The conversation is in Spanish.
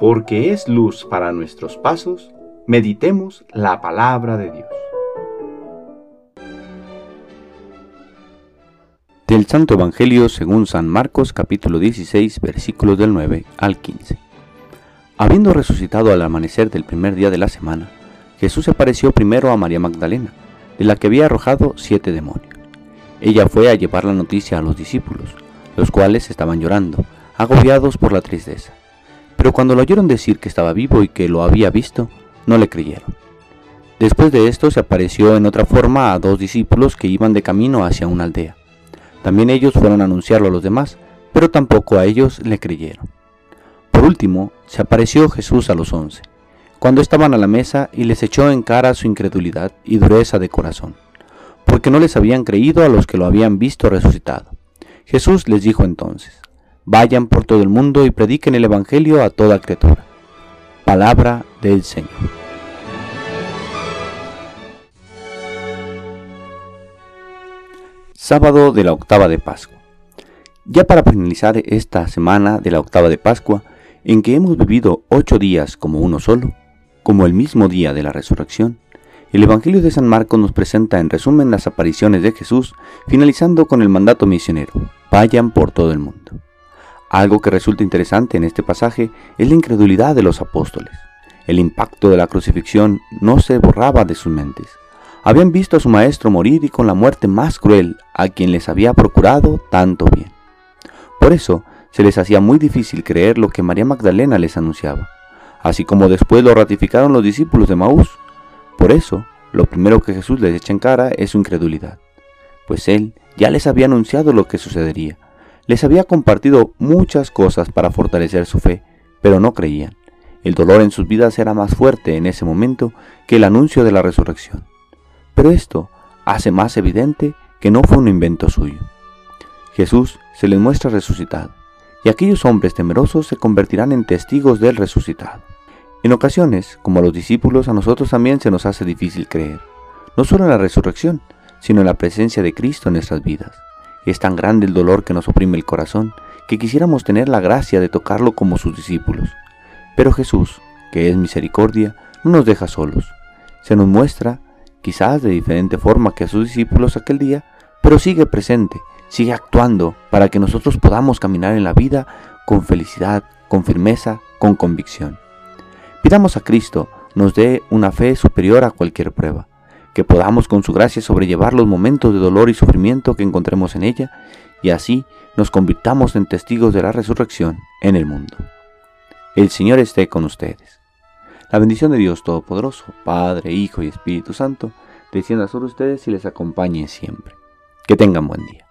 porque es luz para nuestros pasos, meditemos la palabra de Dios. Del Santo Evangelio según San Marcos capítulo 16 versículos del 9 al 15. Habiendo resucitado al amanecer del primer día de la semana, Jesús se apareció primero a María Magdalena, de la que había arrojado siete demonios. Ella fue a llevar la noticia a los discípulos, los cuales estaban llorando, agobiados por la tristeza. Pero cuando lo oyeron decir que estaba vivo y que lo había visto, no le creyeron. Después de esto se apareció en otra forma a dos discípulos que iban de camino hacia una aldea. También ellos fueron a anunciarlo a los demás, pero tampoco a ellos le creyeron. Por último, se apareció Jesús a los once, cuando estaban a la mesa y les echó en cara su incredulidad y dureza de corazón, porque no les habían creído a los que lo habían visto resucitado. Jesús les dijo entonces, Vayan por todo el mundo y prediquen el Evangelio a toda criatura. Palabra del Señor. Sábado de la octava de Pascua. Ya para finalizar esta semana de la octava de Pascua, en que hemos vivido ocho días como uno solo, como el mismo día de la resurrección, el Evangelio de San Marcos nos presenta en resumen las apariciones de Jesús, finalizando con el mandato misionero, vayan por todo el mundo. Algo que resulta interesante en este pasaje es la incredulidad de los apóstoles. El impacto de la crucifixión no se borraba de sus mentes. Habían visto a su maestro morir y con la muerte más cruel a quien les había procurado tanto bien. Por eso, se les hacía muy difícil creer lo que María Magdalena les anunciaba, así como después lo ratificaron los discípulos de Maús. Por eso, lo primero que Jesús les echa en cara es su incredulidad, pues él ya les había anunciado lo que sucedería. Les había compartido muchas cosas para fortalecer su fe, pero no creían. El dolor en sus vidas era más fuerte en ese momento que el anuncio de la resurrección. Pero esto hace más evidente que no fue un invento suyo. Jesús se les muestra resucitado y aquellos hombres temerosos se convertirán en testigos del resucitado. En ocasiones, como a los discípulos, a nosotros también se nos hace difícil creer, no solo en la resurrección, sino en la presencia de Cristo en nuestras vidas. Es tan grande el dolor que nos oprime el corazón que quisiéramos tener la gracia de tocarlo como sus discípulos. Pero Jesús, que es misericordia, no nos deja solos. Se nos muestra, quizás de diferente forma que a sus discípulos aquel día, pero sigue presente sigue actuando para que nosotros podamos caminar en la vida con felicidad, con firmeza, con convicción. Pidamos a Cristo nos dé una fe superior a cualquier prueba, que podamos con su gracia sobrellevar los momentos de dolor y sufrimiento que encontremos en ella, y así nos convirtamos en testigos de la resurrección en el mundo. El Señor esté con ustedes. La bendición de Dios Todopoderoso, Padre, Hijo y Espíritu Santo, descienda sobre ustedes y les acompañe siempre. Que tengan buen día.